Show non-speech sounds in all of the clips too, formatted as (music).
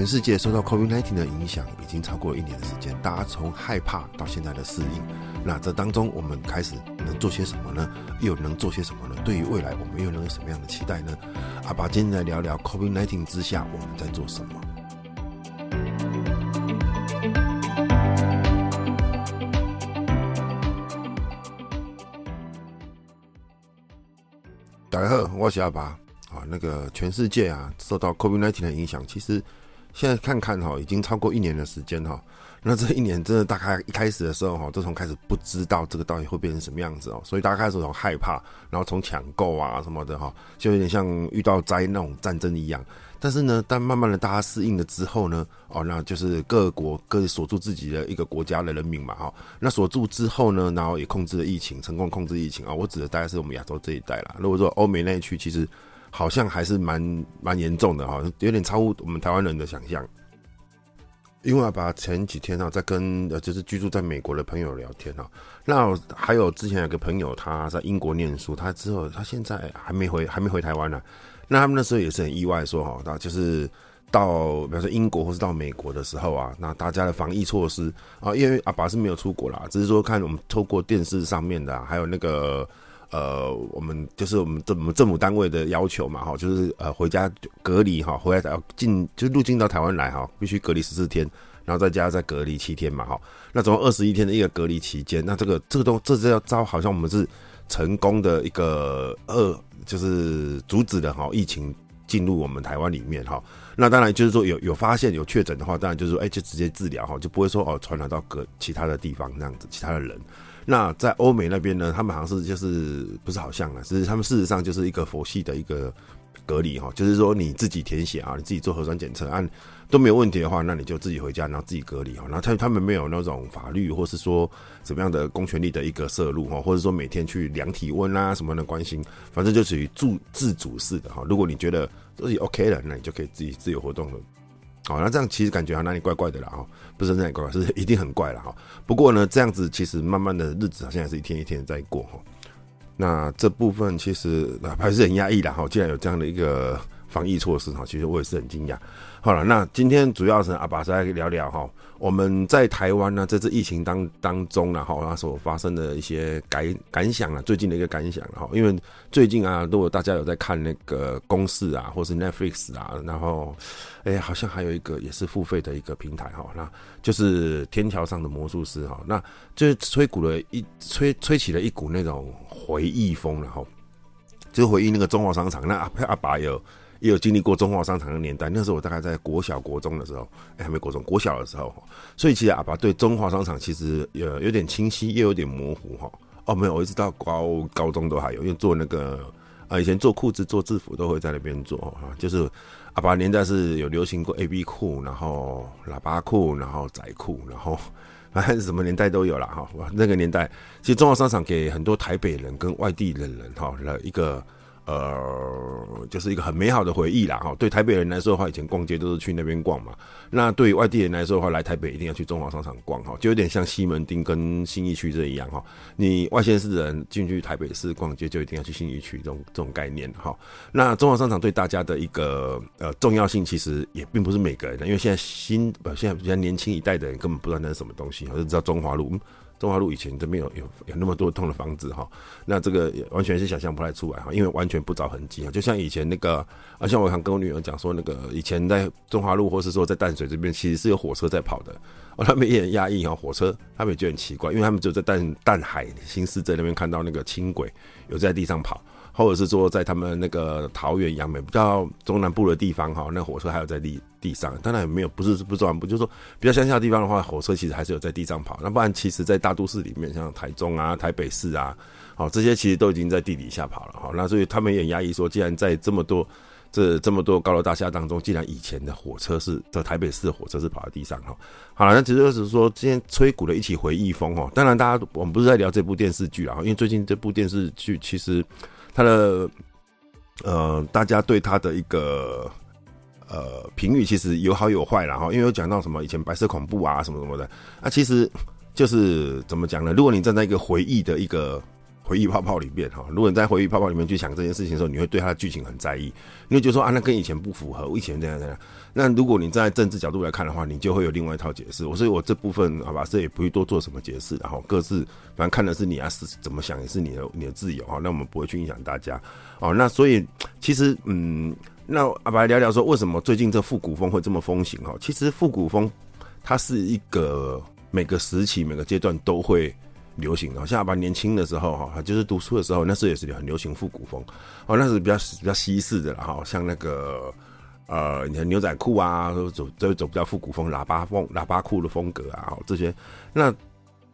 全世界受到 COVID-19 的影响已经超过一年的时间，大家从害怕到现在的适应，那这当中我们开始能做些什么呢？又能做些什么呢？对于未来，我们又能有什么样的期待呢？阿爸今天来聊聊 COVID-19 之下我们在做什么。大家好，我是阿爸啊。那个全世界啊，受到 COVID-19 的影响，其实。现在看看哈，已经超过一年的时间哈。那这一年真的大概一开始的时候哈，就从开始不知道这个到底会变成什么样子哦，所以大家开始从害怕，然后从抢购啊什么的哈，就有点像遇到灾那种战争一样。但是呢，但慢慢的大家适应了之后呢，哦，那就是各国各锁住自己的一个国家的人民嘛哈。那锁住之后呢，然后也控制了疫情，成功控制疫情啊。我指的大概是我们亚洲这一带啦。如果说欧美那一区，其实。好像还是蛮蛮严重的哈，有点超乎我们台湾人的想象。因为阿爸前几天啊，在跟呃就是居住在美国的朋友聊天啊，那还有之前有个朋友他在英国念书，他之后他现在还没回还没回台湾呢、那他们那时候也是很意外说哈，那就是到比如说英国或是到美国的时候啊，那大家的防疫措施啊，因为阿爸是没有出国啦，只是说看我们透过电视上面的、还有那个。呃，我们就是我们政我们政府单位的要求嘛，哈，就是呃回家隔离哈，回来要进就入境到台湾来哈，必须隔离十四天，然后在家再隔离七天嘛，哈，那总共二十一天的一个隔离期间，那这个这个都这是要招，好像我们是成功的一个二，就是阻止了哈疫情进入我们台湾里面哈，那当然就是说有有发现有确诊的话，当然就是说哎就直接治疗哈，就不会说哦传染到隔其他的地方那样子，其他的人。那在欧美那边呢，他们好像是就是不是好像啊，是他们事实上就是一个佛系的一个隔离哈，就是说你自己填写啊，你自己做核酸检测，按都没有问题的话，那你就自己回家，然后自己隔离哈。然后他他们没有那种法律或是说怎么样的公权力的一个摄入哈，或者说每天去量体温啊什么的关心，反正就属于自自主式的哈。如果你觉得自己 OK 了，那你就可以自己自由活动了。好，那这样其实感觉好像哪里怪怪的了哈，不是哪里怪怪，是一定很怪了哈。不过呢，这样子其实慢慢的日子好像也是一天一天在过哈。那这部分其实还是很压抑的哈。既然有这样的一个防疫措施哈，其实我也是很惊讶。好了，那今天主要是阿爸再聊聊哈，我们在台湾呢，这次疫情当当中呢，哈，那所发生的一些感感想啊，最近的一个感想哈，因为最近啊，如果大家有在看那个公式啊，或是 Netflix 啊，然后，哎，好像还有一个也是付费的一个平台哈，那就是天桥上的魔术师哈，那就是吹鼓了一吹吹起了一股那种回忆风然后，就回忆那个中华商场，那阿阿爸有。也有经历过中华商场的年代，那时候我大概在国小、国中的时候，哎，还没国中，国小的时候，所以其实阿爸对中华商场其实有有点清晰，又有点模糊哈。哦，没有，我一直到高高中都还有，因为做那个啊，以前做裤子、做制服都会在那边做哈。就是阿爸年代是有流行过 A B 裤，然后喇叭裤，然后仔裤，然后反正什么年代都有了哈。那个年代，其实中华商场给很多台北人跟外地的人哈了一个。呃，就是一个很美好的回忆啦哈。对台北人来说的话，以前逛街都是去那边逛嘛。那对于外地人来说的话，来台北一定要去中华商场逛哈，就有点像西门町跟信义区这一样哈。你外县市的人进去台北市逛街，就一定要去信义区这种这种概念哈。那中华商场对大家的一个呃重要性，其实也并不是每个人的，因为现在新呃现在比较年轻一代的人根本不知道那是什么东西，就知道中华路。中华路以前都没有有有那么多栋的房子哈，那这个也完全是想象不太出来哈，因为完全不着痕迹啊，就像以前那个，啊像我想跟我女儿讲说，那个以前在中华路或是说在淡水这边，其实是有火车在跑的，哦，他们也很压抑哈，火车他们也觉得很奇怪，因为他们只有在淡淡海新市镇那边看到那个轻轨有在地上跑。或者是说，在他们那个桃园、杨梅比较中南部的地方，哈，那火车还有在地地上。当然也没有，不是不是中南部，就是说比较乡下的地方的话，火车其实还是有在地上跑。那不然，其实，在大都市里面，像台中啊、台北市啊，好，这些其实都已经在地底下跑了，哈。那所以他们也压抑说，既然在这么多这这么多高楼大厦当中，既然以前的火车是在台北市的火车是跑在地上，哈，好了，那其实就是说，今天吹鼓了一起回忆风，哈。当然，大家我们不是在聊这部电视剧啊，因为最近这部电视剧其实。他的呃，大家对他的一个呃评语其实有好有坏啦哈，因为有讲到什么以前白色恐怖啊什么什么的，那、啊、其实就是怎么讲呢？如果你站在一个回忆的一个回忆泡泡里面哈。如果你在回忆泡泡里面去想这件事情的时候，你会对它的剧情很在意，你会觉得说啊，那跟以前不符合，我以前这样这样。那如果你站在政治角度来看的话，你就会有另外一套解释。我所以，我这部分好吧，这也不会多做什么解释。然后各自反正看的是你啊，是怎么想也是你的你的自由哈。那我们不会去影响大家哦。那所以其实嗯，那阿白聊聊说，为什么最近这复古风会这么风行哈？其实复古风它是一个每个时期每个阶段都会流行的。像阿白年轻的时候哈，就是读书的时候，那时候也是很流行复古风哦，那是比较比较西式的了哈，像那个。呃，牛仔裤啊，都走都走比较复古风，喇叭风、喇叭裤的风格啊，这些。那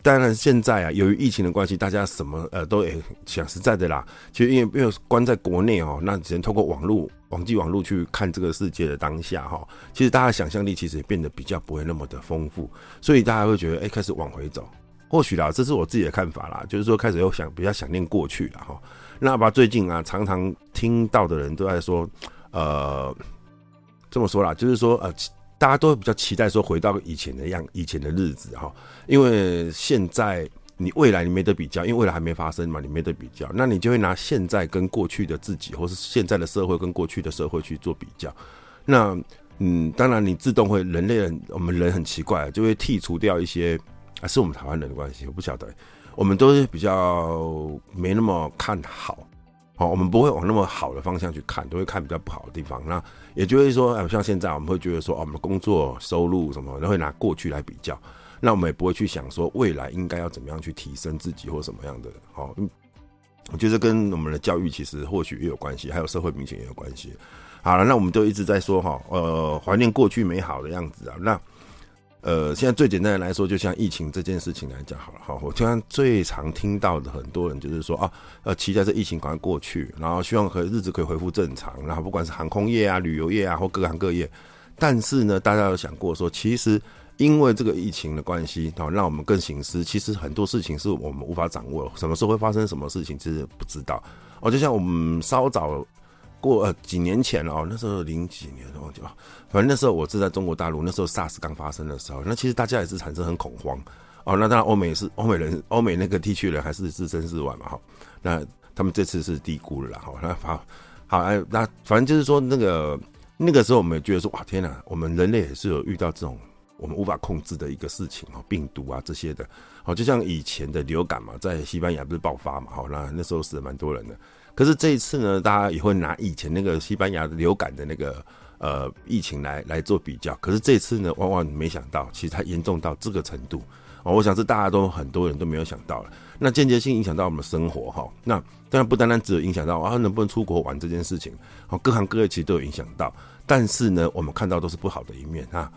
当然，现在啊，由于疫情的关系，大家什么呃都诶讲实在的啦。其实因为因为关在国内哦，那只能透过网络、网际网络去看这个世界的当下哈。其实大家想象力其实也变得比较不会那么的丰富，所以大家会觉得哎，开始往回走。或许啦，这是我自己的看法啦，就是说开始又想比较想念过去了哈。那把最近啊，常常听到的人都在说，呃。这么说啦，就是说，呃，大家都比较期待说回到以前的样，以前的日子哈，因为现在你未来你没得比较，因为未来还没发生嘛，你没得比较，那你就会拿现在跟过去的自己，或是现在的社会跟过去的社会去做比较。那嗯，当然你自动会人类人，我们人很奇怪，就会剔除掉一些啊，是我们台湾人的关系，我不晓得，我们都是比较没那么看好。好，我们不会往那么好的方向去看，都会看比较不好的地方。那也就是说，像现在我们会觉得说，哦，我们的工作收入什么，都会拿过去来比较。那我们也不会去想说，未来应该要怎么样去提升自己或什么样的。好，我觉得跟我们的教育其实或许也有关系，还有社会明显也有关系。好了，那我们就一直在说哈，呃，怀念过去美好的样子啊。那呃，现在最简单的来说，就像疫情这件事情来讲好了哈。我经常最常听到的很多人就是说啊，呃，期待这疫情赶快过去，然后希望可以日子可以恢复正常，然后不管是航空业啊、旅游业啊或各行各业。但是呢，大家有想过说，其实因为这个疫情的关系，然后让我们更省思，其实很多事情是我们无法掌握，什么时候会发生什么事情，其实不知道。哦，就像我们稍早。过呃几年前了哦，那时候零几年忘记了，反正那时候我是在中国大陆，那时候 SARS 刚发生的时候，那其实大家也是产生很恐慌哦。那当然欧美是欧美人，欧美那个地区人还是置身事外嘛哈。那他们这次是低估了啦哈。那好，好哎，那反正就是说那个那个时候我们也觉得说哇天哪，我们人类也是有遇到这种我们无法控制的一个事情哈，病毒啊这些的，好就像以前的流感嘛，在西班牙不是爆发嘛，好那那时候死了蛮多人的。可是这一次呢，大家也会拿以前那个西班牙流感的那个呃疫情来来做比较。可是这次呢，万万没想到，其实它严重到这个程度哦。我想是大家都很多人都没有想到了。那间接性影响到我们的生活哈。那当然不单单只有影响到啊能不能出国玩这件事情，哦，各行各业其实都有影响到。但是呢，我们看到都是不好的一面啊，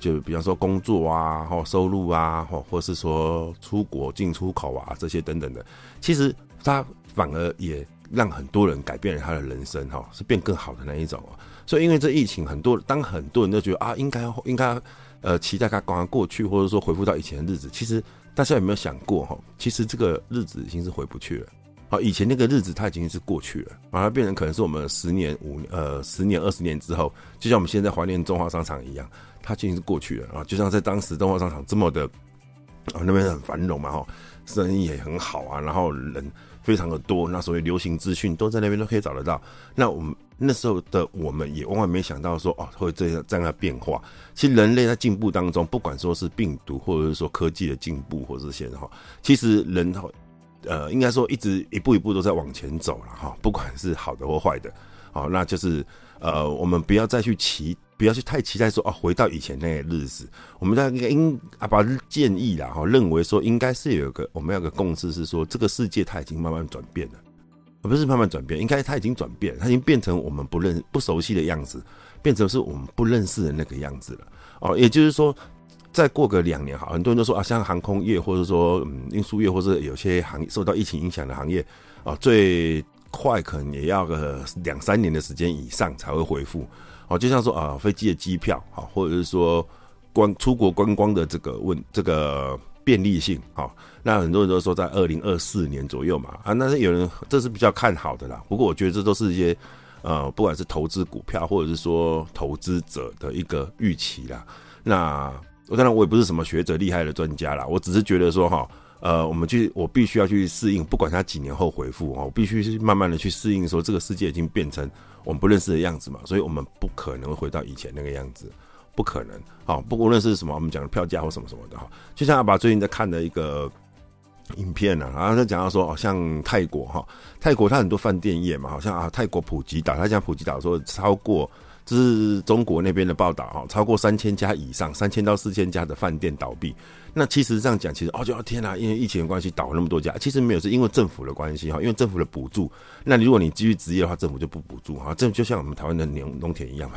就比方说工作啊，或收入啊，或或是说出国进出口啊这些等等的，其实它反而也。让很多人改变了他的人生，哈，是变更好的那一种。所以因为这疫情，很多当很多人都觉得啊，应该应该呃期待他赶快过去，或者说恢复到以前的日子。其实大家有没有想过，哈，其实这个日子已经是回不去了。啊，以前那个日子它已经是过去了，把它变成可能是我们十年、五呃十年、二十年之后，就像我们现在怀念中华商场一样，它已经是过去了啊。就像在当时中华商场这么的啊，那边很繁荣嘛，哈，生意也很好啊，然后人。非常的多，那所谓流行资讯都在那边都可以找得到。那我们那时候的我们也万万没想到说哦会这样这样的变化。其实人类在进步当中，不管说是病毒，或者是说科技的进步，或者这些哈，其实人哈呃应该说一直一步一步都在往前走了哈。不管是好的或坏的，好，那就是呃我们不要再去期。不要去太期待说哦，回到以前那个日子。我们在应啊，把建议啦哈，认为说应该是有个我们要有个共识是说，这个世界它已经慢慢转变了，不是慢慢转变，应该它已经转变，它已经变成我们不认不熟悉的样子，变成是我们不认识的那个样子了。哦，也就是说，再过个两年哈，很多人都说啊，像航空业或者说嗯运输业，或者有些行业受到疫情影响的行业啊，最快可能也要个两三年的时间以上才会恢复。哦，就像说啊，飞机的机票，啊，或者是说观出国观光的这个问这个便利性，啊，那很多人都说在二零二四年左右嘛，啊，那是有人这是比较看好的啦。不过我觉得这都是一些呃，不管是投资股票或者是说投资者的一个预期啦。那当然我也不是什么学者厉害的专家啦，我只是觉得说哈，呃，我们去，我必须要去适应，不管他几年后回复哦，我必须是慢慢的去适应，说这个世界已经变成我们不认识的样子嘛，所以我们不可能回到以前那个样子，不可能。好，不无论是什么，我们讲的票价或什么什么的哈，就像阿爸最近在看的一个影片呢、啊，然后他讲到说，哦，像泰国哈，泰国它很多饭店业嘛，好像啊，泰国普吉岛，他讲普吉岛说超过。这是中国那边的报道哈，超过三千家以上，三千到四千家的饭店倒闭。那其实这样讲，其实哦，就天哪，因为疫情的关系倒了那么多家，其实没有，是因为政府的关系哈，因为政府的补助。那你如果你继续职业的话，政府就不补助哈，这就像我们台湾的农农田一样嘛，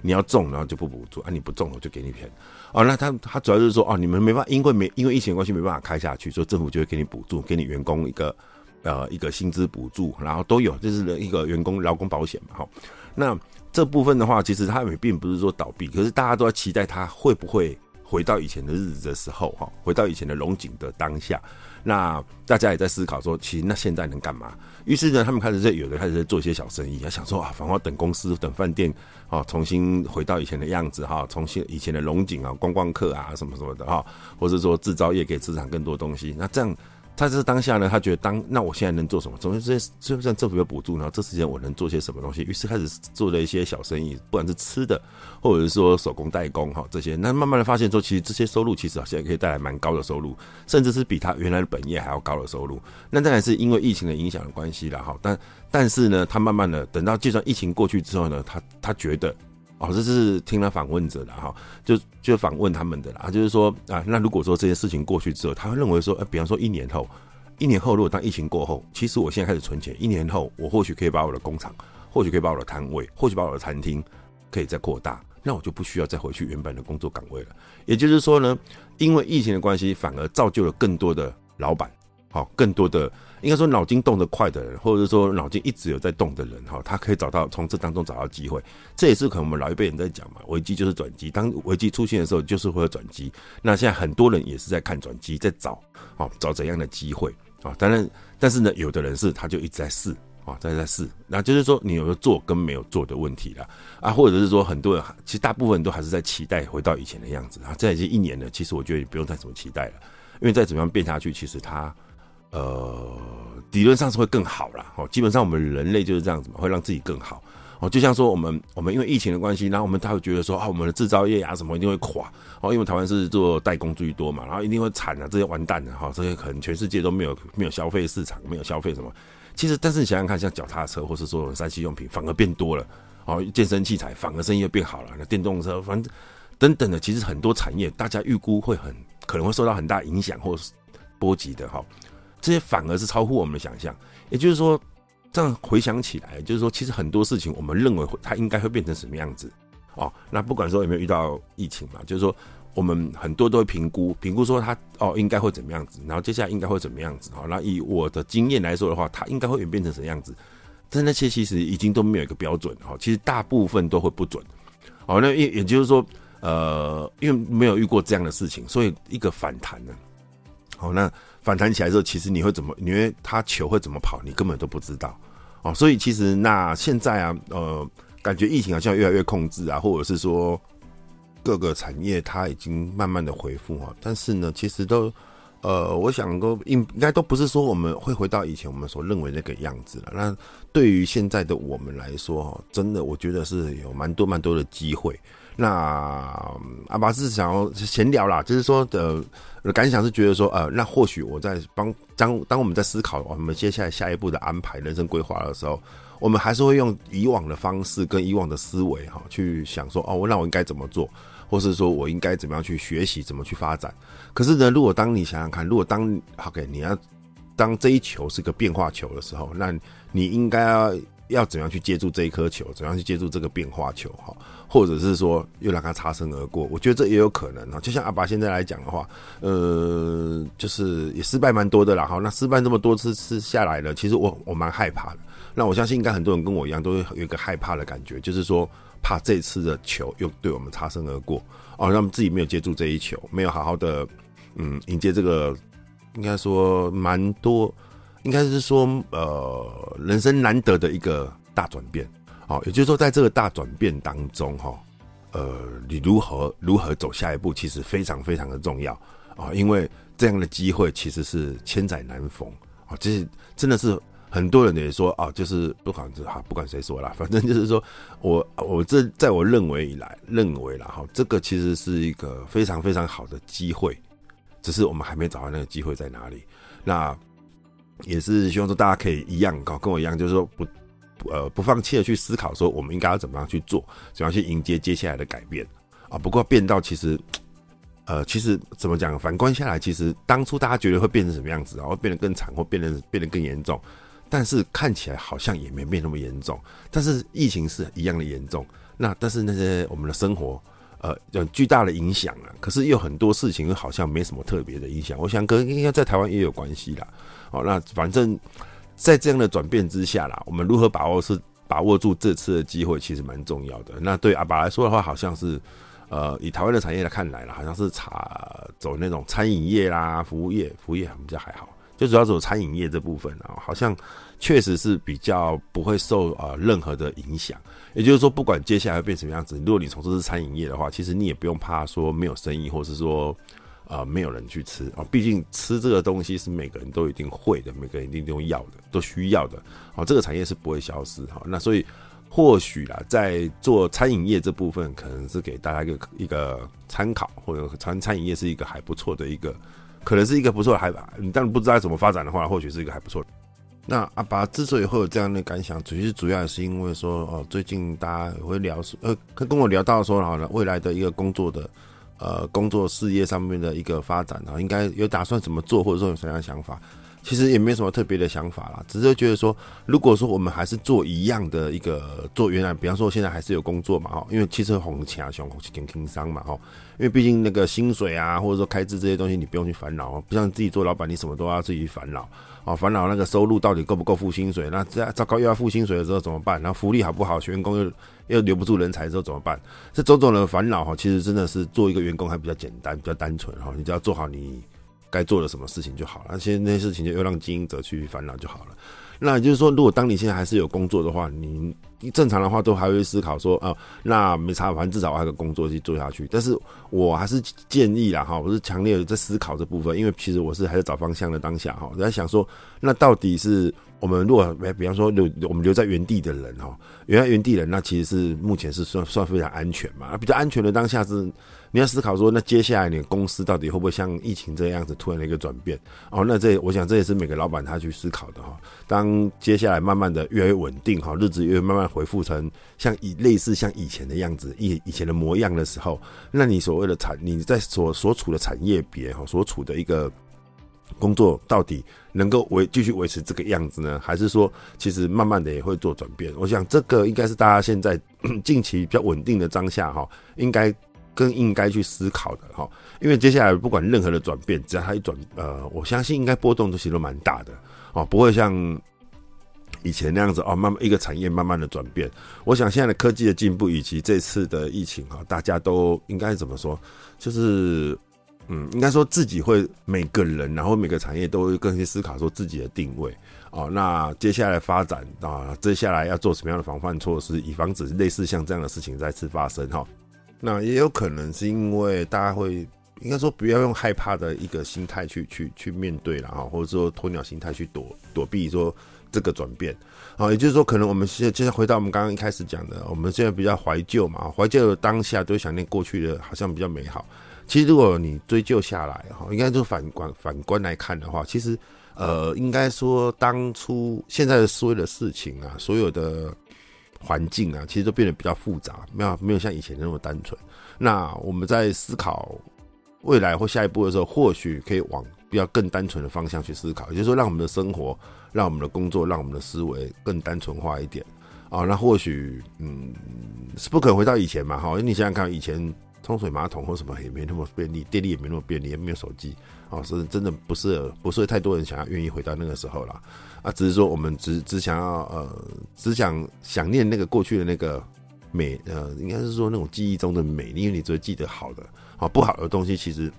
你要种然后就不补助啊，你不种我就给你钱。哦，那他他主要就是说哦，你们没办法，因为没因为疫情的关系没办法开下去，所以政府就会给你补助，给你员工一个呃一个薪资补助，然后都有，就是一个员工劳工保险嘛哈。那这部分的话，其实他们并不是说倒闭，可是大家都在期待它会不会回到以前的日子的时候，哈，回到以前的龙井的当下。那大家也在思考说，其实那现在能干嘛？于是呢，他们开始在有的开始在做一些小生意，要想说啊，反正等公司、等饭店啊，重新回到以前的样子哈，重新以前的龙井啊，观光客啊什么什么的哈，或者说制造业可以生产更多东西，那这样。他这是当下呢，他觉得当那我现在能做什么？总之这些就算政府有补助，然后这时间我能做些什么东西？于是开始做了一些小生意，不管是吃的，或者是说手工代工哈这些。那慢慢的发现说，其实这些收入其实好像可以带来蛮高的收入，甚至是比他原来的本业还要高的收入。那当然是因为疫情的影响的关系了哈。但但是呢，他慢慢的等到就算疫情过去之后呢，他他觉得。哦，这是听了访问者的哈，就就访问他们的啦，就是说啊，那如果说这件事情过去之后，他会认为说，呃，比方说一年后，一年后如果当疫情过后，其实我现在开始存钱，一年后我或许可以把我的工厂，或许可以把我的摊位，或许把我的餐厅可以再扩大，那我就不需要再回去原本的工作岗位了。也就是说呢，因为疫情的关系，反而造就了更多的老板。好，更多的应该说脑筋动得快的人，或者是说脑筋一直有在动的人，哈，他可以找到从这当中找到机会。这也是可能我们老一辈人在讲嘛，危机就是转机。当危机出现的时候，就是会有转机。那现在很多人也是在看转机，在找，哦，找怎样的机会啊？当然，但是呢，有的人是他就一直在试，啊，在在试。那就是说，你有没有做跟没有做的问题了啊？或者是说，很多人其实大部分人都还是在期待回到以前的样子啊。这已经一年了，其实我觉得你不用再怎么期待了，因为再怎么样变下去，其实他。呃，理论上是会更好啦。哦，基本上我们人类就是这样子嘛，会让自己更好。哦，就像说我们我们因为疫情的关系，然后我们他会觉得说啊，我们的制造业啊什么一定会垮。哦，因为台湾是做代工最多嘛，然后一定会惨啊，这些完蛋了哈，这些可能全世界都没有没有消费市场，没有消费什么。其实，但是你想想看，像脚踏车或是说三 C 用品，反而变多了。哦，健身器材反而生意又变好了。那电动车，反正等等的，其实很多产业大家预估会很可能会受到很大影响或是波及的哈。这些反而是超乎我们的想象，也就是说，这样回想起来，就是说，其实很多事情我们认为它应该会变成什么样子哦。那不管说有没有遇到疫情嘛，就是说，我们很多都会评估，评估说它哦应该会怎么样子，然后接下来应该会怎么样子。好，那以我的经验来说的话，它应该会演变成什么样子？但那些其实已经都没有一个标准哈，其实大部分都会不准。哦，那也也就是说，呃，因为没有遇过这样的事情，所以一个反弹呢。好，那。反弹起来之后，其实你会怎么？因为它球会怎么跑，你根本都不知道哦。所以其实那现在啊，呃，感觉疫情好像越来越控制啊，或者是说各个产业它已经慢慢的恢复啊。但是呢，其实都呃，我想都应应该都不是说我们会回到以前我们所认为那个样子了。那对于现在的我们来说哈，真的我觉得是有蛮多蛮多的机会。那阿拔是想要闲聊啦，就是说的，我的感想是觉得说，呃，那或许我在帮当当我们在思考我们接下来下一步的安排、人生规划的时候，我们还是会用以往的方式跟以往的思维哈，去想说，哦，那我应该怎么做，或是说我应该怎么样去学习，怎么去发展。可是呢，如果当你想想看，如果当 OK，你要当这一球是个变化球的时候，那你应该要。要怎样去接住这一颗球？怎样去接住这个变化球？哈，或者是说又让它擦身而过？我觉得这也有可能啊。就像阿爸现在来讲的话，呃，就是也失败蛮多的啦。哈，那失败这么多次次下来了，其实我我蛮害怕的。那我相信应该很多人跟我一样，都会有一个害怕的感觉，就是说怕这次的球又对我们擦身而过哦，让自己没有接住这一球，没有好好的嗯迎接这个，应该说蛮多。应该是说，呃，人生难得的一个大转变，好，也就是说，在这个大转变当中，哈，呃，你如何如何走下一步，其实非常非常的重要啊，因为这样的机会其实是千载难逢啊，这是真的是。很多人也说啊，就是不管是哈，不管谁说啦，(laughs) 反正就是说我我这在我认为以来认为啦哈，这个其实是一个非常非常好的机会，只是我们还没找到那个机会在哪里。那也是希望说大家可以一样搞跟我一样，就是说不呃不放弃的去思考，说我们应该要怎么样去做，怎么样去迎接接下来的改变啊。不过变到其实呃其实怎么讲，反观下来，其实当初大家觉得会变成什么样子，然后变得更惨，或变得变得更严重。但是看起来好像也没变那么严重，但是疫情是一样的严重。那但是那些我们的生活，呃，有巨大的影响啊。可是又很多事情好像没什么特别的影响。我想跟应该在台湾也有关系啦。哦，那反正在这样的转变之下啦，我们如何把握是把握住这次的机会，其实蛮重要的。那对阿拔来说的话，好像是呃，以台湾的产业来看来了，好像是查走那种餐饮业啦、服务业，服务业比较还好。就主要走餐饮业这部分啊，好像确实是比较不会受呃任何的影响。也就是说，不管接下来会变什么样子，如果你从事餐饮业的话，其实你也不用怕说没有生意，或是说呃没有人去吃啊。毕竟吃这个东西是每个人都一定会的，每个人一定都要的，都需要的。哦，这个产业是不会消失哈。那所以或许啦，在做餐饮业这部分，可能是给大家一个一个参考，或者餐餐饮业是一个还不错的一个。可能是一个不错的海拔，你当然不知道怎么发展的话，或许是一个还不错。那阿爸之所以会有这样的感想，其实主要也是因为说，哦，最近大家也会聊，呃，跟我聊到说，好了，未来的一个工作的，呃，工作事业上面的一个发展啊，应该有打算怎么做，或者说有什么样的想法。其实也没什么特别的想法啦，只是觉得说，如果说我们还是做一样的一个做原来，比方说现在还是有工作嘛，哈，因为汽车红钱啊，熊红钱轻商嘛，哈，因为毕竟那个薪水啊，或者说开支这些东西，你不用去烦恼，不像自己做老板，你什么都要自己烦恼，啊，烦恼那个收入到底够不够付薪水，那这糟糕又要付薪水的时候怎么办？然后福利好不好？员工又又留不住人才的时候怎么办？这种种的烦恼哈，其实真的是做一个员工还比较简单，比较单纯哈，你只要做好你。该做的什么事情就好了，那些那些事情就又让经营者去烦恼就好了。那也就是说，如果当你现在还是有工作的话，你正常的话都还会思考说，啊，那没差，反正至少还有个工作去做下去。但是我还是建议啦，哈，我是强烈的在思考这部分，因为其实我是还是找方向的当下，哈，我在想说，那到底是我们如果比方说留我们留在原地的人，哈，原来原地人，那其实是目前是算算非常安全嘛，比较安全的当下是。你要思考说，那接下来你公司到底会不会像疫情这样子突然的一个转变？哦，那这我想这也是每个老板他去思考的哈。当接下来慢慢的越来越稳定哈，日子越慢慢恢复成像以类似像以前的样子，以以前的模样的时候，那你所谓的产，你在所所处的产业别哈，所处的一个工作到底能够维继续维持这个样子呢？还是说其实慢慢的也会做转变？我想这个应该是大家现在 (clears throat) 近期比较稳定的当下哈，应该。更应该去思考的哈，因为接下来不管任何的转变，只要它一转，呃，我相信应该波动都其实都蛮大的哦，不会像以前那样子哦，慢慢一个产业慢慢的转变。我想现在的科技的进步以及这次的疫情哈，大家都应该怎么说？就是嗯，应该说自己会每个人，然后每个产业都会更去思考说自己的定位哦。那接下来发展啊，接下来要做什么样的防范措施，以防止类似像这样的事情再次发生哈。那也有可能是因为大家会应该说不要用害怕的一个心态去去去面对了哈，或者说鸵鸟心态去躲躲避说这个转变啊，也就是说可能我们现在接着回到我们刚刚一开始讲的，我们现在比较怀旧嘛，怀旧当下都想念过去的好像比较美好。其实如果你追究下来哈，应该就反观反观来看的话，其实呃应该说当初现在的所有的事情啊，所有的。环境啊，其实都变得比较复杂，没有没有像以前那么单纯。那我们在思考未来或下一步的时候，或许可以往比较更单纯的方向去思考，也就是说，让我们的生活、让我们的工作、让我们的思维更单纯化一点啊。那或许，嗯，是不可能回到以前嘛？哈，你想想看，以前冲水马桶或什么也没那么便利，电力也没那么便利，也没有手机啊，是真的不是不是太多人想要愿意回到那个时候了。啊，只是说我们只只想要呃，只想想念那个过去的那个美，呃，应该是说那种记忆中的美，因为你只会记得好的，啊不好的东西其实，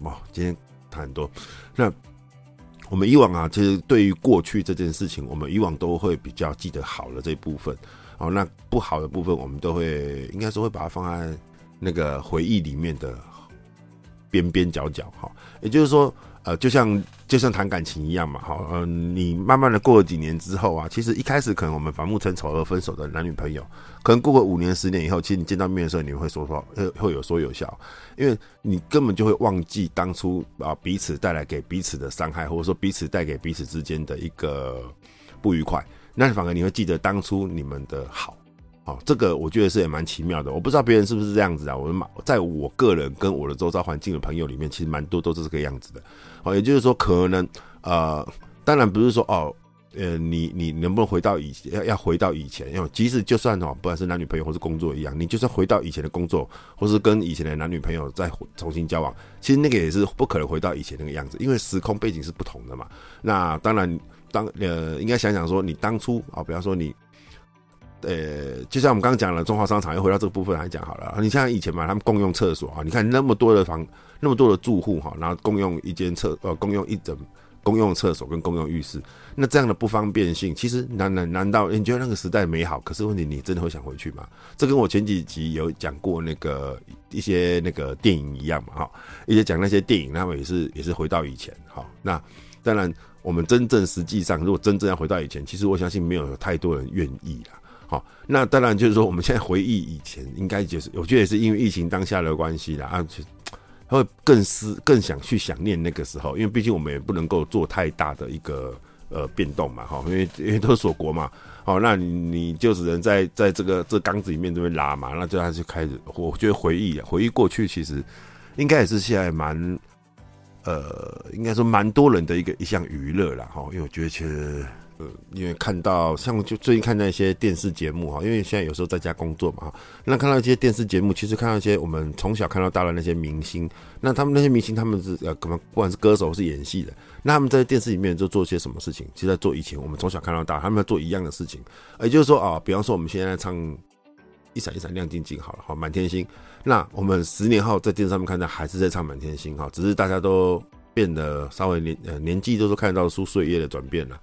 哇，(coughs) 今天谈很多。那我们以往啊，其实对于过去这件事情，我们以往都会比较记得好的这一部分，好，那不好的部分，我们都会应该说会把它放在那个回忆里面的。边边角角哈。也就是说，呃，就像就像谈感情一样嘛，哈，嗯，你慢慢的过了几年之后啊，其实一开始可能我们反目成仇而分手的男女朋友，可能过个五年十年以后，其实你见到面的时候，你会说说会会有说有笑，因为你根本就会忘记当初啊彼此带来给彼此的伤害，或者说彼此带给彼此之间的一个不愉快，那反而你会记得当初你们的好。好，这个我觉得是也蛮奇妙的。我不知道别人是不是这样子啊。我们在我个人跟我的周遭环境的朋友里面，其实蛮多都是这个样子的。好，也就是说，可能呃，当然不是说哦，呃，你你能不能回到以前要要回到以前？因为即使就算哦，不管是男女朋友或是工作一样，你就算回到以前的工作，或是跟以前的男女朋友再重新交往，其实那个也是不可能回到以前那个样子，因为时空背景是不同的嘛。那当然，当呃，应该想想说，你当初啊，比方说你。呃，就像我们刚刚讲了，中华商场又回到这个部分来讲好了。你像以前嘛，他们共用厕所啊，你看那么多的房，那么多的住户哈，然后共用一间厕呃，共用一整公用厕所跟公用浴室，那这样的不方便性，其实难难难道你觉得那个时代美好？可是问题，你真的会想回去吗？这跟我前几集有讲过那个一些那个电影一样嘛，哈，一些讲那些电影，他们也是也是回到以前，好，那当然我们真正实际上，如果真正要回到以前，其实我相信没有太多人愿意啦。好，那当然就是说，我们现在回忆以前，应该就是我觉得也是因为疫情当下的关系啦，啊，他会更思更想去想念那个时候，因为毕竟我们也不能够做太大的一个呃变动嘛，哈，因为因为都是锁国嘛，好，那你你就只能在在这个这缸子里面这边拉嘛，那就他就开始，我觉得回忆回忆过去，其实应该也是现在蛮呃，应该说蛮多人的一个一项娱乐啦，哈，因为我觉得其实。呃，因为看到像就最近看那些电视节目哈，因为现在有时候在家工作嘛哈，那看到一些电视节目，其实看到一些我们从小看到大的那些明星，那他们那些明星他们是呃，可能不管是歌手是演戏的，那他们在电视里面就做些什么事情？其实在做以前我们从小看到大，他们在做一样的事情，也就是说啊，比方说我们现在唱一闪一闪亮晶晶好了，好满天星，那我们十年后在电视上面看到还是在唱满天星哈，只是大家都变得稍微年呃年纪都是看到出岁月的转变了。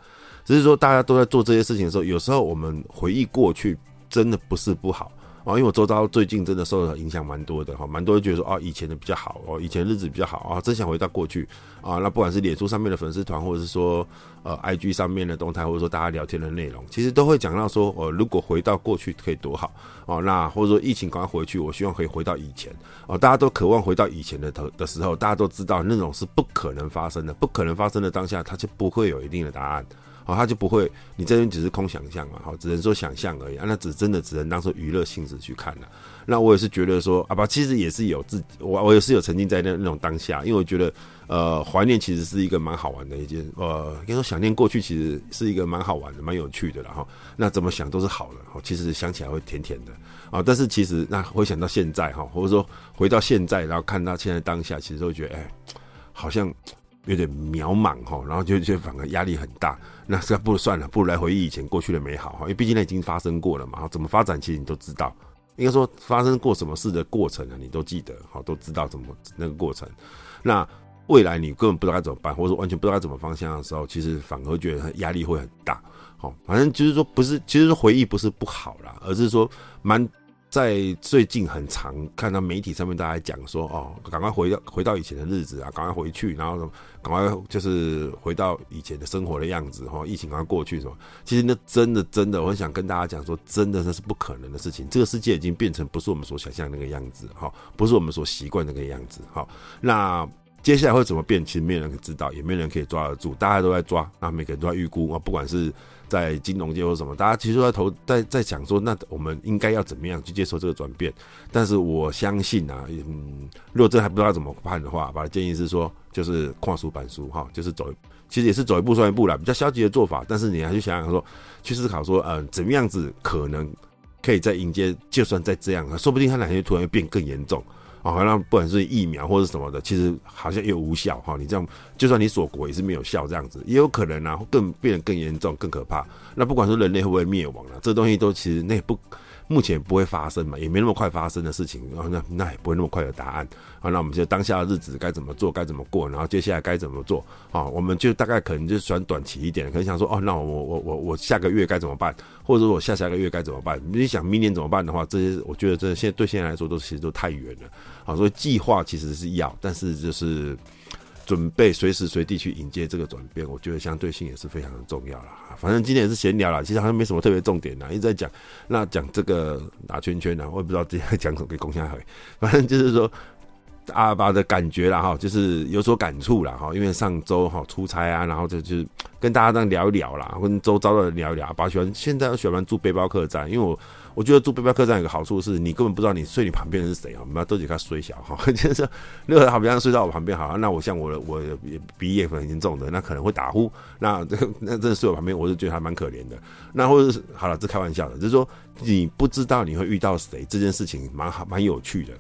只是说，大家都在做这些事情的时候，有时候我们回忆过去，真的不是不好啊。因为我周遭最近真的受到影响蛮多的哈，蛮多人觉得说啊，以前的比较好哦，以前日子比较好啊，真想回到过去啊。那不管是脸书上面的粉丝团，或者是说呃 IG 上面的动态，或者说大家聊天的内容，其实都会讲到说，呃，如果回到过去可以多好哦。那或者说疫情赶快回去，我希望可以回到以前哦。大家都渴望回到以前的头的时候，大家都知道那种是不可能发生的，不可能发生的当下，它就不会有一定的答案。好，他就不会，你这边只是空想象嘛，好，只能说想象而已啊。那只真的只能当做娱乐性质去看了。那我也是觉得说，啊不，其实也是有自己，我我也是有沉浸在那那种当下，因为我觉得，呃，怀念其实是一个蛮好玩的一件，呃，应该说想念过去其实是一个蛮好玩的、蛮有趣的了哈。那怎么想都是好的，哈，其实想起来会甜甜的啊。但是其实那回想到现在哈，或者说回到现在，然后看到现在当下，其实会觉得，哎，好像。有点渺茫哈，然后就就反而压力很大。那这不如算了，不如来回忆以前过去的美好哈，因为毕竟那已经发生过了嘛。怎么发展，其实你都知道。应该说发生过什么事的过程呢，你都记得，好，都知道怎么那个过程。那未来你根本不知道该怎么办，或者说完全不知道该怎么方向的时候，其实反而觉得压力会很大。好，反正就是说不是，其实说回忆不是不好啦，而是说蛮。在最近很常看到媒体上面大家讲说哦，赶快回到回到以前的日子啊，赶快回去，然后赶快就是回到以前的生活的样子哈，疫情赶快过去什么？其实那真的真的，我很想跟大家讲说，真的那是不可能的事情。这个世界已经变成不是我们所想象那个样子哈，不是我们所习惯那个样子哈。那接下来会怎么变？其实没有人可知道，也没有人可以抓得住，大家都在抓那，每个人都在预估啊，不管是。在金融界或什么，大家其实都在投，在在想说，那我们应该要怎么样去接受这个转变？但是我相信啊，嗯，如果这还不知道怎么办的话，我的建议是说，就是跨书板书哈，就是走，其实也是走一步算一步了，比较消极的做法。但是你还去想想说，去思考说，嗯、怎么样子可能可以再迎接，就算再这样，说不定它哪天突然会变更严重。啊，好像不管是疫苗或者什么的，其实好像又无效哈。你这样，就算你锁国也是没有效，这样子也有可能呢，更变得更严重、更可怕。那不管是人类会不会灭亡了，这东西都其实那不目前不会发生嘛，也没那么快发生的事情，然后那那也不会那么快有答案。好，那我们就当下的日子该怎么做，该怎么过，然后接下来该怎么做？好，我们就大概可能就选短期一点，可能想说，哦，那我我我我下个月该怎么办，或者说我下下个月该怎么办？你想明年怎么办的话，这些我觉得这现在对现在来说都其实都太远了。好，所以计划其实是要，但是就是。准备随时随地去迎接这个转变，我觉得相对性也是非常的重要了。反正今天也是闲聊了，其实好像没什么特别重点啦，一直在讲。那讲这个打圈圈呢，我也不知道今天讲什么，给公下回。反正就是说阿巴的感觉啦，哈，就是有所感触啦，哈。因为上周哈出差啊，然后就就跟大家这样聊一聊啦，跟周遭的人聊一聊。阿巴喜欢现在喜欢住背包客栈，因为我。我觉得住背包客栈有个好处是，你根本不知道你睡你旁边的是谁啊！我们要都得看睡小哈，(laughs) 就是如果好比方睡到我旁边，好，那我像我我鼻炎很严重的，那可能会打呼，那 (laughs) 那真的睡我旁边，我就觉得还蛮可怜的。那或者是好了，这开玩笑的，就是说你不知道你会遇到谁，这件事情蛮好蛮有趣的。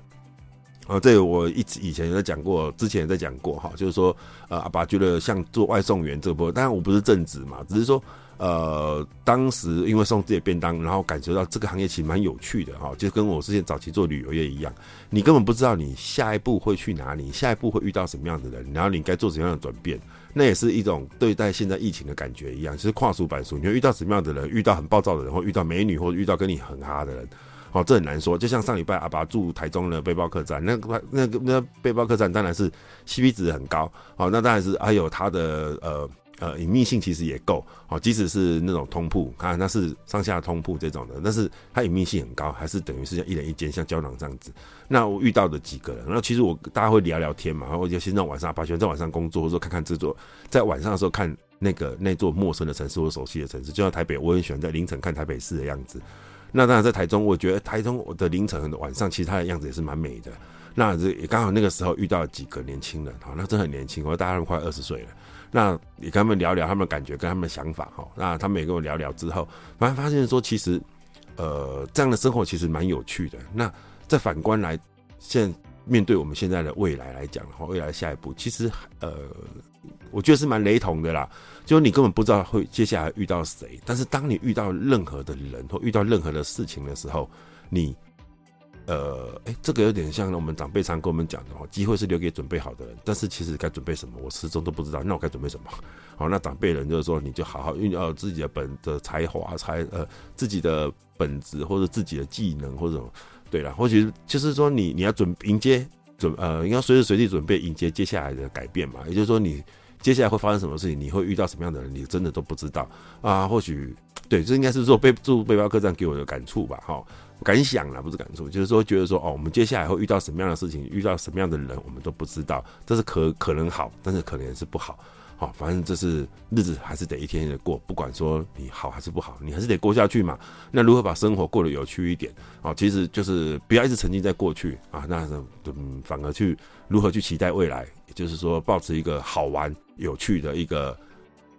哦，这个我一直以前有在讲过，之前也在讲过哈，就是说呃，阿爸觉得像做外送员这波，当然我不是正职嘛，只是说。呃，当时因为送自己便当，然后感觉到这个行业其实蛮有趣的哈，就跟我之前早期做旅游业一样，你根本不知道你下一步会去哪里，下一步会遇到什么样的人，然后你该做什么样的转变，那也是一种对待现在疫情的感觉一样，其实跨书板书，你会遇到什么样的人，遇到很暴躁的人，或遇到美女，或者遇到跟你很哈的人，哦，这很难说。就像上礼拜阿爸住台中的背包客栈，那个那那背包客栈当然是 CP 值很高，好，那当然是还有它的呃。呃，隐秘性其实也够，好，即使是那种通铺，看那是上下通铺这种的，但是它隐秘性很高，还是等于是像一人一间，像胶囊这样子。那我遇到的几个人，那其实我大家会聊聊天嘛，然后就先在晚上，把喜欢在晚上工作，或者说看看制作，在晚上的时候看那个那座陌生的城市或熟悉的城市，就像台北，我很喜欢在凌晨看台北市的样子。那当然在台中，我觉得台中的凌晨晚上，其实它的样子也是蛮美的。那这也刚好那个时候遇到几个年轻人，好，那真的很年轻，我大家都快二十岁了。那也跟他们聊聊他们的感觉跟他们的想法哈，那他们也跟我聊聊之后，反而发现说其实，呃，这样的生活其实蛮有趣的。那再反观来，现面对我们现在的未来来讲的话，未来下一步其实呃，我觉得是蛮雷同的啦。就你根本不知道会接下来遇到谁，但是当你遇到任何的人或遇到任何的事情的时候，你。呃，哎、这个有点像我们长辈常跟我们讲的哦，机会是留给准备好的人。但是其实该准备什么，我始终都不知道。那我该准备什么？好，(laughs) 那长辈人就是说，你就好好运用自己的本的才华、才呃自己的本职或者自己的技能或者。对了，或许就是说你你要准迎接准呃，应该随时随地准备迎接接下来的改变嘛。也就是说，你接下来会发生什么事情，你会遇到什么样的人，你真的都不知道啊。或许对，这应该是做背住背包客栈给我的感触吧。哈。感想啦，不是感触，就是说觉得说哦，我们接下来会遇到什么样的事情，遇到什么样的人，我们都不知道，这是可可能好，但是可能是不好。好，反正这是日子还是得一天天的过，不管说你好还是不好，你还是得过下去嘛。那如何把生活过得有趣一点？啊，其实就是不要一直沉浸在过去啊，那嗯，反而去如何去期待未来，也就是说，保持一个好玩有趣的一个。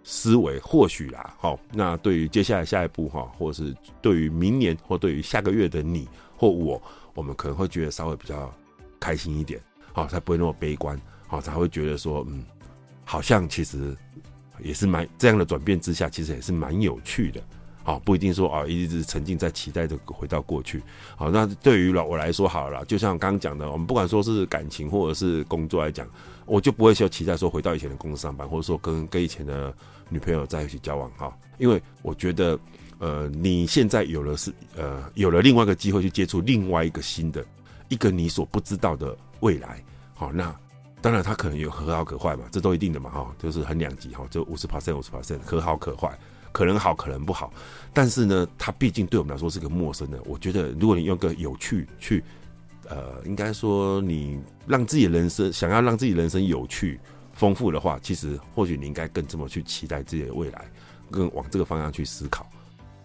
思维或许啦，好，那对于接下来下一步哈，或者是对于明年或对于下个月的你或我，我们可能会觉得稍微比较开心一点，好，才不会那么悲观，好，才会觉得说，嗯，好像其实也是蛮这样的转变之下，其实也是蛮有趣的，好，不一定说啊，一直沉浸在期待着回到过去，好，那对于我来说好了，就像刚刚讲的，我们不管说是感情或者是工作来讲，我就不会说期待说回到以前的公司上班，或者说跟跟以前的。女朋友在一起交往哈，因为我觉得，呃，你现在有了是呃有了另外一个机会去接触另外一个新的一个你所不知道的未来，好，那当然它可能有可好可坏嘛，这都一定的嘛哈，就是很两极哈，就五十 percent 五十 percent 可好可坏，可能好可能不好，但是呢，它毕竟对我们来说是个陌生的，我觉得如果你用个有趣去，呃，应该说你让自己的人生想要让自己人生有趣。丰富的话，其实或许你应该更这么去期待自己的未来，更往这个方向去思考。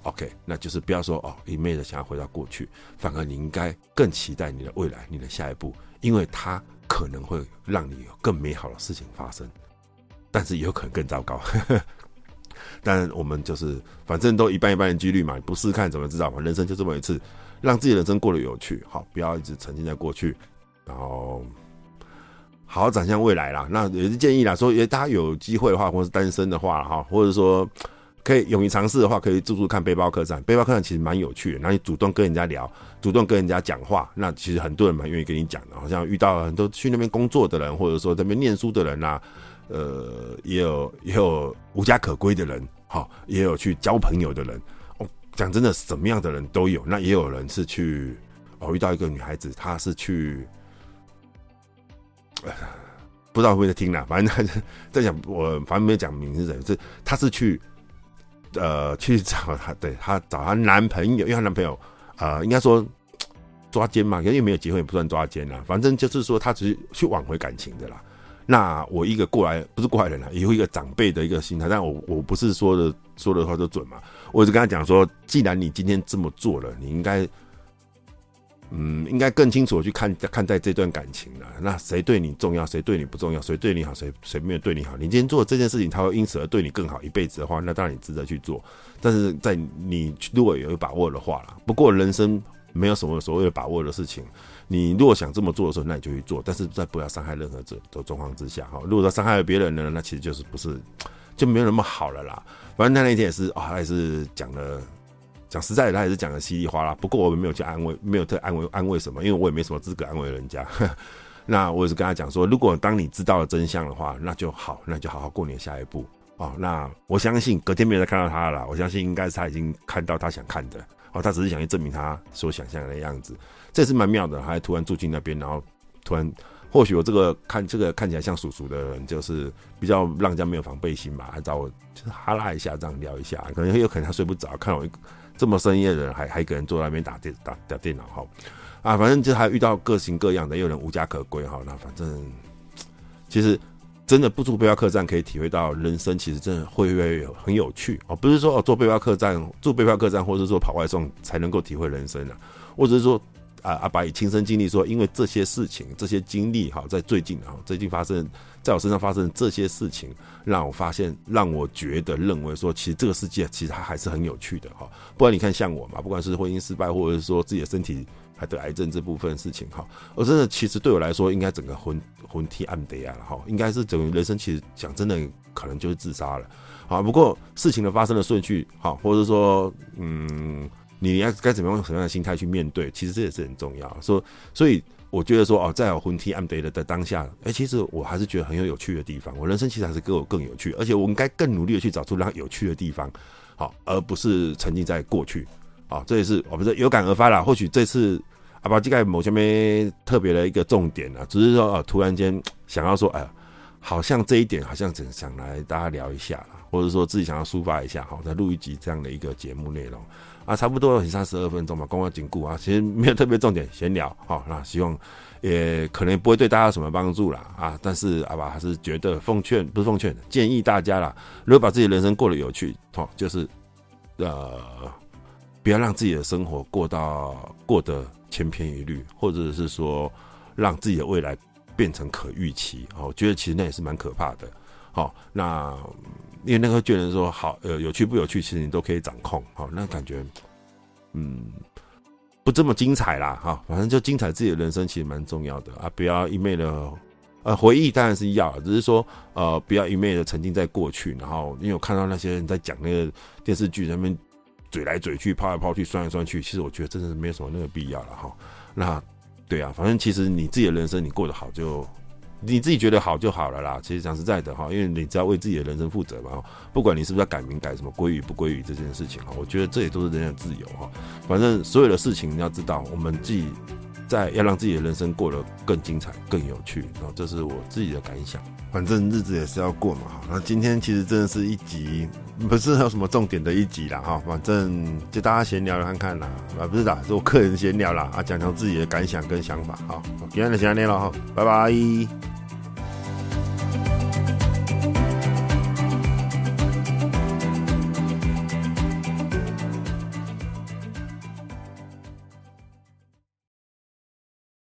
OK，那就是不要说哦，一昧的想要回到过去，反而你应该更期待你的未来，你的下一步，因为它可能会让你有更美好的事情发生，但是也有可能更糟糕。(laughs) 但我们就是反正都一半一半的几率嘛，不试看怎么知道嘛？人生就这么一次，让自己的人生过得有趣，好，不要一直沉浸在过去，然后。好好展现未来啦，那也是建议啦，说，也大家有机会的话，或是单身的话，哈，或者说可以勇于尝试的话，可以住住看背包客栈。背包客栈其实蛮有趣的，然后你主动跟人家聊，主动跟人家讲话，那其实很多人蛮愿意跟你讲的。好像遇到很多去那边工作的人，或者说在那边念书的人啊，呃，也有也有无家可归的人，好，也有去交朋友的人。哦，讲真的，什么样的人都有。那也有人是去，哦，遇到一个女孩子，她是去，不知道会不会在听啦，反正在讲，我反正没有讲名字是谁，是她是去。呃，去找她，对她找她男朋友，因为她男朋友，呃，应该说抓奸嘛，因为没有结婚也不算抓奸啦。反正就是说，她只是去挽回感情的啦。那我一个过来，不是过来人啦，有一个长辈的一个心态，但我我不是说的说的话都准嘛。我就跟她讲说，既然你今天这么做了，你应该。嗯，应该更清楚的去看看待这段感情了。那谁对你重要，谁对你不重要？谁对你好，谁谁没有对你好？你今天做这件事情，他会因此而对你更好一辈子的话，那当然你值得去做。但是在你如果有把握的话了，不过人生没有什么所谓的把握的事情。你如果想这么做的时候，那你就去做。但是在不要伤害任何者的状况之下，哈，如果他伤害了别人呢，那其实就是不是就没有那么好了啦。反正他那天也是啊，他也是讲了。讲实在的，他也是讲的稀里哗啦。不过我们没有去安慰，没有特安慰安慰什么，因为我也没什么资格安慰人家。(laughs) 那我也是跟他讲说，如果当你知道了真相的话，那就好，那就好好过你的下一步哦。那我相信隔天没有再看到他了。我相信应该是他已经看到他想看的哦，他只是想去证明他所想象的样子。这是蛮妙的，他还突然住进那边，然后突然或许我这个看这个看起来像叔叔的人，就是比较让人家没有防备心吧，还找我就是哈拉一下，这样聊一下，可能有可能他睡不着，看我。这么深夜的人还还一个人坐在那边打电打打电脑哈啊，反正就还遇到各型各样的，也有人无家可归哈。那反正其实真的不住背包客栈，可以体会到人生其实真的会越来越很有趣哦。不是说哦，坐背包客栈住背包客栈，或者说跑外送才能够体会人生啊，或者是说。啊，阿拔以亲身经历说，因为这些事情、这些经历，哈，在最近啊，最近发生在我身上发生这些事情，让我发现，让我觉得认为说，其实这个世界其实它还是很有趣的哈。不然你看，像我嘛，不管是婚姻失败，或者是说自己的身体还得癌症这部分事情哈，我真的其实对我来说，应该整个昏昏天暗地啊哈，应该是整个人生其实讲真的，可能就是自杀了。好，不过事情的发生的顺序，哈，或者说，嗯。你要该怎么样用什么样的心态去面对？其实这也是很重要。说，所以我觉得说哦，在有昏天暗地的的当下，哎、其实我还是觉得很有有趣的地方。我人生其实还是比我更有趣，而且我应该更努力的去找出让有趣的地方，好，而不是沉浸在过去。啊，这也是我不是有感而发啦。或许这次阿巴基盖某些没特别的一个重点啊，只是说，突然间想要说，哎呀，好像这一点好像只想来大家聊一下，或者说自己想要抒发一下，好，再录一集这样的一个节目内容。啊，差不多很三十二分钟嘛，公关紧固啊，其实没有特别重点，闲聊好，(laughs) 那希望也可能不会对大家有什么帮助啦啊，但是阿拔还是觉得奉劝不是奉劝，建议大家啦，如果把自己人生过得有趣，好，就是呃，不要让自己的生活过到过得千篇一律，或者是说让自己的未来变成可预期，我觉得其实那也是蛮可怕的。好，那。因为那个觉得说好，呃，有趣不有趣，其实你都可以掌控，好，那感觉，嗯，不这么精彩啦，哈，反正就精彩自己的人生，其实蛮重要的啊，不要一昧的，呃，回忆当然是要，只是说，呃，不要一昧的沉浸在过去，然后因为我看到那些人在讲那个电视剧，那边嘴来嘴去，抛来抛去，算来算去，其实我觉得真的是没有什么那个必要了，哈，那对啊，反正其实你自己的人生你过得好就。你自己觉得好就好了啦。其实讲实在的哈，因为你只要为自己的人生负责嘛。不管你是不是要改名改什么归于不归于这件事情哈，我觉得这也都是人的自由哈。反正所有的事情你要知道，我们自己在要让自己的人生过得更精彩、更有趣。然后这是我自己的感想。反正日子也是要过嘛哈。那今天其实真的是一集不是有什么重点的一集啦哈。反正就大家闲聊看看啦，啊不是的，是我个人闲聊啦啊，讲讲自己的感想跟想法。好，今天的先这里了哈，拜拜。